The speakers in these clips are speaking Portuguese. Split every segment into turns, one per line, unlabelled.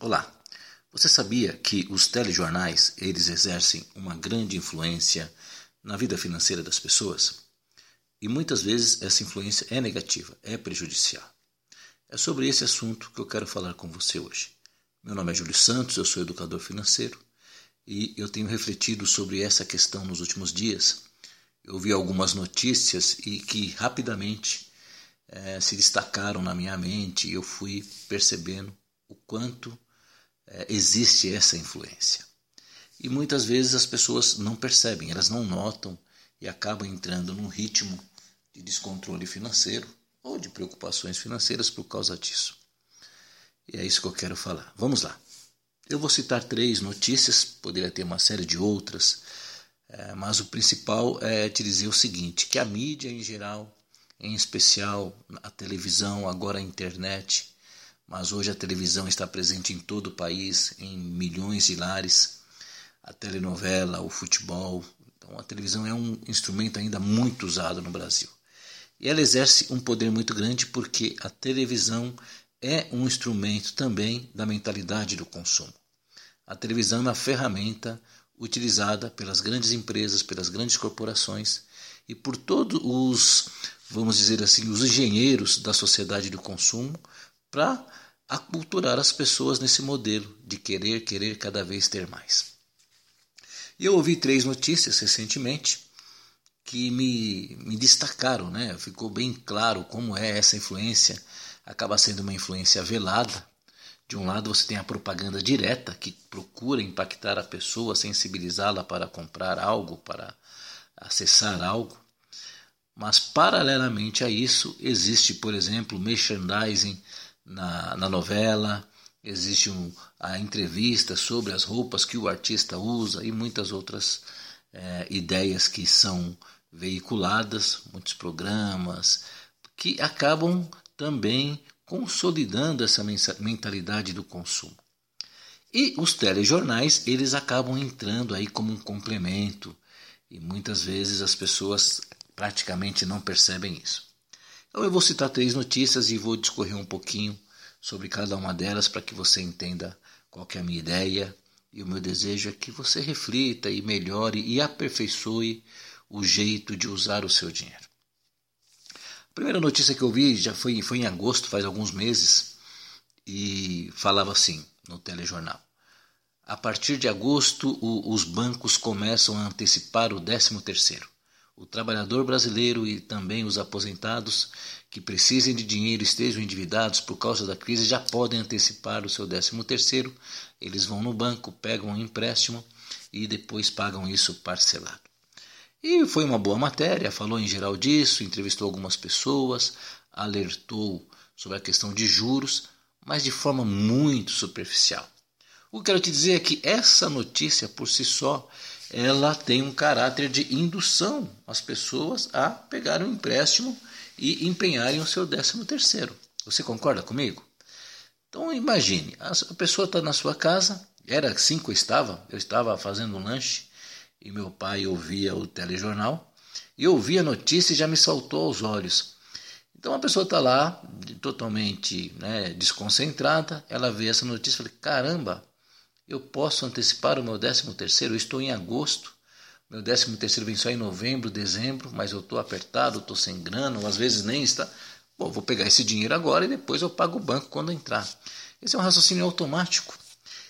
Olá. Você sabia que os telejornais, eles exercem uma grande influência na vida financeira das pessoas? E muitas vezes essa influência é negativa, é prejudicial. É sobre esse assunto que eu quero falar com você hoje. Meu nome é Júlio Santos, eu sou educador financeiro e eu tenho refletido sobre essa questão nos últimos dias. Eu vi algumas notícias e que rapidamente é, se destacaram na minha mente e eu fui percebendo o quanto é, existe essa influência. E muitas vezes as pessoas não percebem, elas não notam e acabam entrando num ritmo de descontrole financeiro ou de preocupações financeiras por causa disso. E é isso que eu quero falar. Vamos lá. Eu vou citar três notícias, poderia ter uma série de outras, é, mas o principal é te dizer o seguinte: que a mídia em geral, em especial a televisão, agora a internet, mas hoje a televisão está presente em todo o país, em milhões de lares. A telenovela, o futebol. Então, a televisão é um instrumento ainda muito usado no Brasil. E ela exerce um poder muito grande porque a televisão é um instrumento também da mentalidade do consumo. A televisão é uma ferramenta utilizada pelas grandes empresas, pelas grandes corporações e por todos os, vamos dizer assim, os engenheiros da sociedade do consumo para aculturar as pessoas nesse modelo de querer, querer cada vez ter mais. E eu ouvi três notícias recentemente que me, me destacaram, né? ficou bem claro como é essa influência, acaba sendo uma influência velada. De um lado você tem a propaganda direta que procura impactar a pessoa, sensibilizá-la para comprar algo, para acessar algo. Mas paralelamente a isso existe, por exemplo, merchandising na, na novela, existe um, a entrevista sobre as roupas que o artista usa e muitas outras é, ideias que são veiculadas, muitos programas, que acabam também consolidando essa mentalidade do consumo. E os telejornais, eles acabam entrando aí como um complemento, e muitas vezes as pessoas praticamente não percebem isso. Então eu vou citar três notícias e vou discorrer um pouquinho sobre cada uma delas para que você entenda qual é a minha ideia. E o meu desejo é que você reflita e melhore e aperfeiçoe o jeito de usar o seu dinheiro. A primeira notícia que eu vi já foi, foi em agosto, faz alguns meses, e falava assim no telejornal. A partir de agosto, o, os bancos começam a antecipar o 13 terceiro. O trabalhador brasileiro e também os aposentados que precisem de dinheiro estejam endividados por causa da crise já podem antecipar o seu 13 terceiro. Eles vão no banco, pegam um empréstimo e depois pagam isso parcelado. E foi uma boa matéria, falou em geral disso, entrevistou algumas pessoas, alertou sobre a questão de juros, mas de forma muito superficial. O que quero te dizer é que essa notícia por si só ela tem um caráter de indução às pessoas a pegarem um empréstimo e empenharem o seu décimo terceiro. Você concorda comigo? Então imagine, a pessoa está na sua casa, era assim que eu estava, eu estava fazendo um lanche e meu pai ouvia o telejornal e ouvia a notícia e já me saltou aos olhos. Então a pessoa está lá, totalmente né, desconcentrada, ela vê essa notícia e fala, caramba, eu posso antecipar o meu 13 terceiro, eu estou em agosto, meu 13 terceiro vem só em novembro, dezembro, mas eu estou apertado, estou sem grana, ou às vezes nem está. Bom, vou pegar esse dinheiro agora e depois eu pago o banco quando entrar. Esse é um raciocínio automático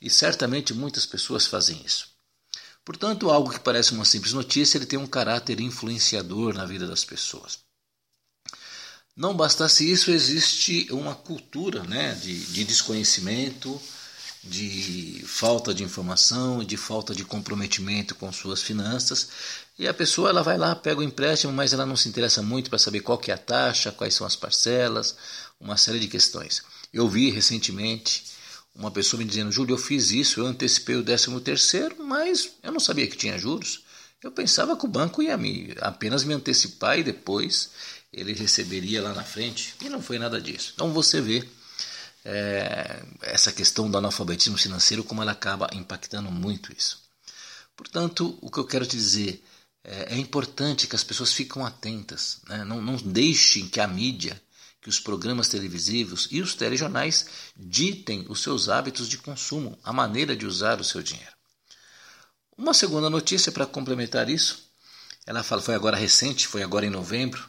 e certamente muitas pessoas fazem isso. Portanto, algo que parece uma simples notícia, ele tem um caráter influenciador na vida das pessoas. Não bastasse isso, existe uma cultura né, de, de desconhecimento, de falta de informação, de falta de comprometimento com suas finanças. E a pessoa ela vai lá, pega o empréstimo, mas ela não se interessa muito para saber qual que é a taxa, quais são as parcelas, uma série de questões. Eu vi recentemente uma pessoa me dizendo, Júlio, eu fiz isso, eu antecipei o 13 terceiro, mas eu não sabia que tinha juros. Eu pensava que o banco ia me, apenas me antecipar e depois ele receberia lá na frente. E não foi nada disso. Então você vê é, essa questão do analfabetismo financeiro, como ela acaba impactando muito isso. Portanto, o que eu quero te dizer é, é importante que as pessoas fiquem atentas, né? não, não deixem que a mídia, que os programas televisivos e os telejornais ditem os seus hábitos de consumo, a maneira de usar o seu dinheiro. Uma segunda notícia para complementar isso, ela foi agora recente, foi agora em novembro,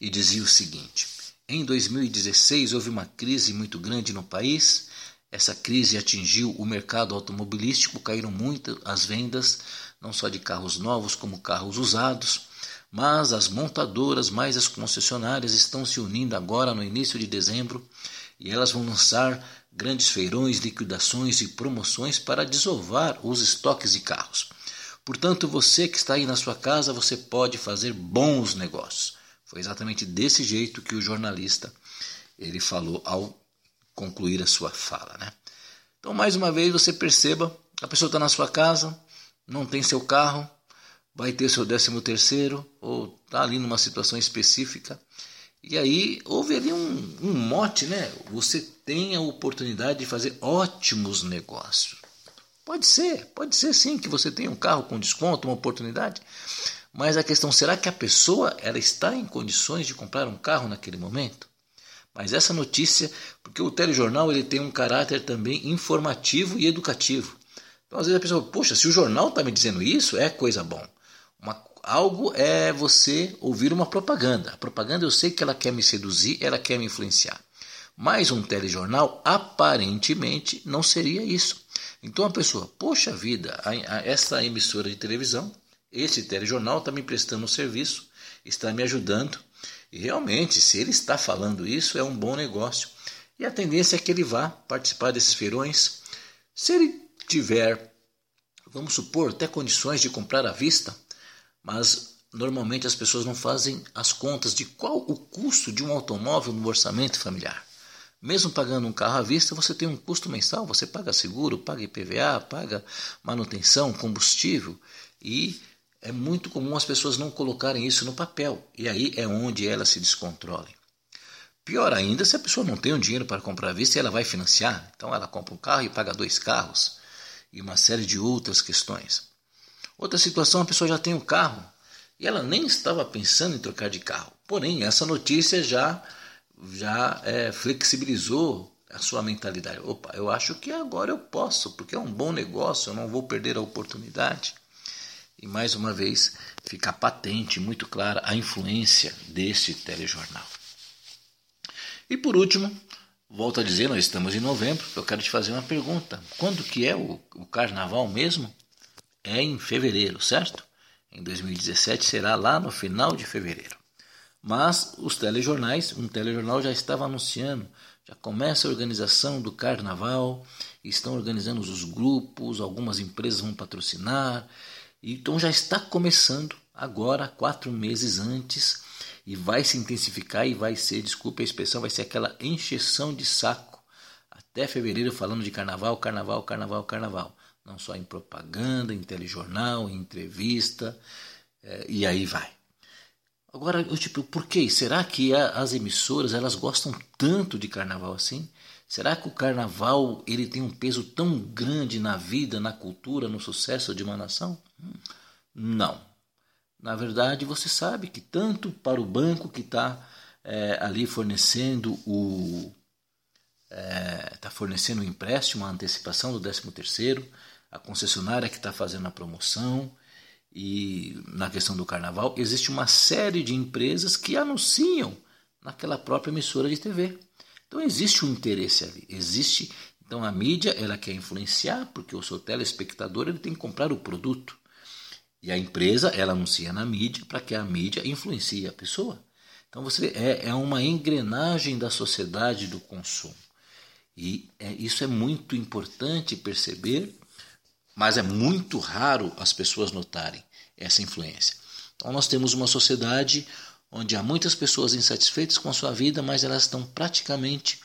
e dizia o seguinte: em 2016 houve uma crise muito grande no país. Essa crise atingiu o mercado automobilístico, caíram muito as vendas, não só de carros novos como carros usados mas as montadoras mais as concessionárias estão se unindo agora no início de dezembro e elas vão lançar grandes feirões, liquidações e promoções para desovar os estoques de carros. Portanto, você que está aí na sua casa, você pode fazer bons negócios. Foi exatamente desse jeito que o jornalista ele falou ao concluir a sua fala, né? Então, mais uma vez, você perceba, a pessoa está na sua casa, não tem seu carro, vai ter seu décimo terceiro ou está ali numa situação específica. E aí houve ali um, um mote, né? Você tem a oportunidade de fazer ótimos negócios. Pode ser, pode ser sim que você tenha um carro com desconto, uma oportunidade. Mas a questão, será que a pessoa ela está em condições de comprar um carro naquele momento? Mas essa notícia, porque o telejornal ele tem um caráter também informativo e educativo. Então às vezes a pessoa, poxa, se o jornal está me dizendo isso, é coisa bom. Uma, algo é você ouvir uma propaganda. A propaganda eu sei que ela quer me seduzir, ela quer me influenciar. Mas um telejornal aparentemente não seria isso. Então a pessoa, poxa vida, a, a, essa emissora de televisão, esse telejornal está me prestando um serviço, está me ajudando. E realmente, se ele está falando isso, é um bom negócio. E a tendência é que ele vá participar desses feirões. Se ele tiver, vamos supor, até condições de comprar à vista, mas normalmente as pessoas não fazem as contas de qual o custo de um automóvel no orçamento familiar. Mesmo pagando um carro à vista, você tem um custo mensal, você paga seguro, paga IPVA, paga manutenção, combustível e é muito comum as pessoas não colocarem isso no papel e aí é onde elas se descontrolem. Pior ainda se a pessoa não tem o um dinheiro para comprar à vista e ela vai financiar, então ela compra um carro e paga dois carros e uma série de outras questões. Outra situação, a pessoa já tem um carro e ela nem estava pensando em trocar de carro. Porém, essa notícia já, já é, flexibilizou a sua mentalidade. Opa, eu acho que agora eu posso, porque é um bom negócio, eu não vou perder a oportunidade. E mais uma vez fica patente, muito clara, a influência desse telejornal. E por último, volto a dizer, nós estamos em novembro, eu quero te fazer uma pergunta. Quando que é o, o carnaval mesmo? é em fevereiro, certo? Em 2017 será lá no final de fevereiro. Mas os telejornais, um telejornal já estava anunciando, já começa a organização do carnaval, estão organizando os grupos, algumas empresas vão patrocinar, então já está começando agora, quatro meses antes, e vai se intensificar e vai ser, desculpe a expressão, vai ser aquela encheção de saco até fevereiro falando de carnaval, carnaval, carnaval, carnaval não só em propaganda, em telejornal, em entrevista, é, e aí vai. Agora, eu, tipo, por quê? Será que as emissoras elas gostam tanto de carnaval assim? Será que o carnaval ele tem um peso tão grande na vida, na cultura, no sucesso de uma nação? Não. Na verdade, você sabe que tanto para o banco que está é, ali fornecendo o está é, tá fornecendo o empréstimo, a antecipação do 13 terceiro, a concessionária que está fazendo a promoção e na questão do carnaval, existe uma série de empresas que anunciam naquela própria emissora de TV. Então existe um interesse ali, existe. Então a mídia ela quer influenciar porque o seu telespectador ele tem que comprar o produto e a empresa ela anuncia na mídia para que a mídia influencie a pessoa. Então você é, é uma engrenagem da sociedade do consumo e é, isso é muito importante perceber mas é muito raro as pessoas notarem essa influência. Então nós temos uma sociedade onde há muitas pessoas insatisfeitas com a sua vida, mas elas estão praticamente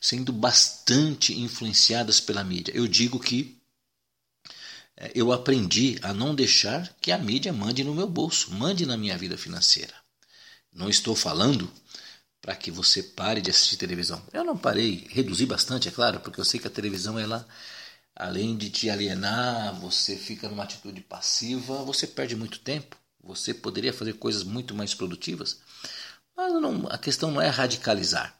sendo bastante influenciadas pela mídia. Eu digo que eu aprendi a não deixar que a mídia mande no meu bolso, mande na minha vida financeira. Não estou falando para que você pare de assistir televisão. Eu não parei, reduzi bastante, é claro, porque eu sei que a televisão ela além de te alienar, você fica numa atitude passiva, você perde muito tempo. Você poderia fazer coisas muito mais produtivas. Mas não, a questão não é radicalizar.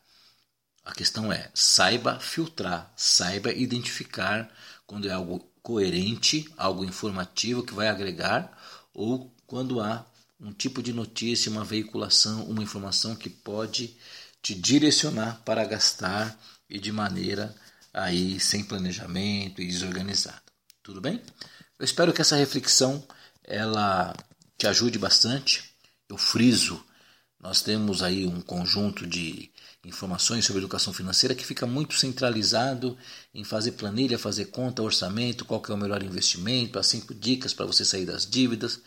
A questão é saiba filtrar, saiba identificar quando é algo coerente, algo informativo que vai agregar ou quando há um tipo de notícia, uma veiculação, uma informação que pode te direcionar para gastar e de maneira aí sem planejamento e desorganizada. Tudo bem? Eu espero que essa reflexão ela te ajude bastante. Eu friso, nós temos aí um conjunto de informações sobre educação financeira que fica muito centralizado em fazer planilha, fazer conta, orçamento, qual é o melhor investimento, as cinco dicas para você sair das dívidas.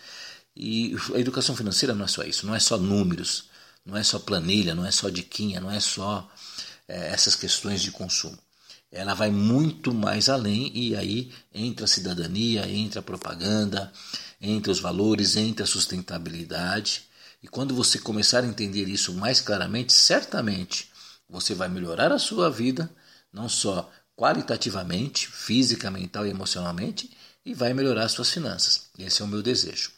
E a educação financeira não é só isso, não é só números, não é só planilha, não é só diquinha, não é só é, essas questões de consumo. Ela vai muito mais além e aí entra a cidadania, entra a propaganda, entra os valores, entra a sustentabilidade. E quando você começar a entender isso mais claramente, certamente você vai melhorar a sua vida, não só qualitativamente, física, mental e emocionalmente, e vai melhorar as suas finanças. Esse é o meu desejo.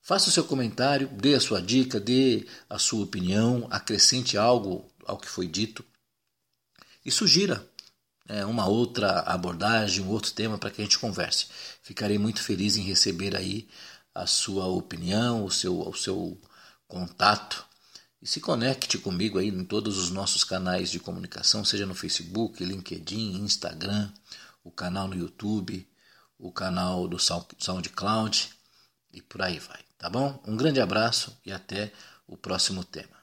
Faça o seu comentário, dê a sua dica, dê a sua opinião, acrescente algo ao que foi dito e sugira é, uma outra abordagem, um outro tema para que a gente converse. Ficarei muito feliz em receber aí a sua opinião, o seu, o seu contato e se conecte comigo aí em todos os nossos canais de comunicação, seja no Facebook, LinkedIn, Instagram, o canal no YouTube, o canal do SoundCloud e por aí vai. Tá bom? Um grande abraço e até o próximo tema.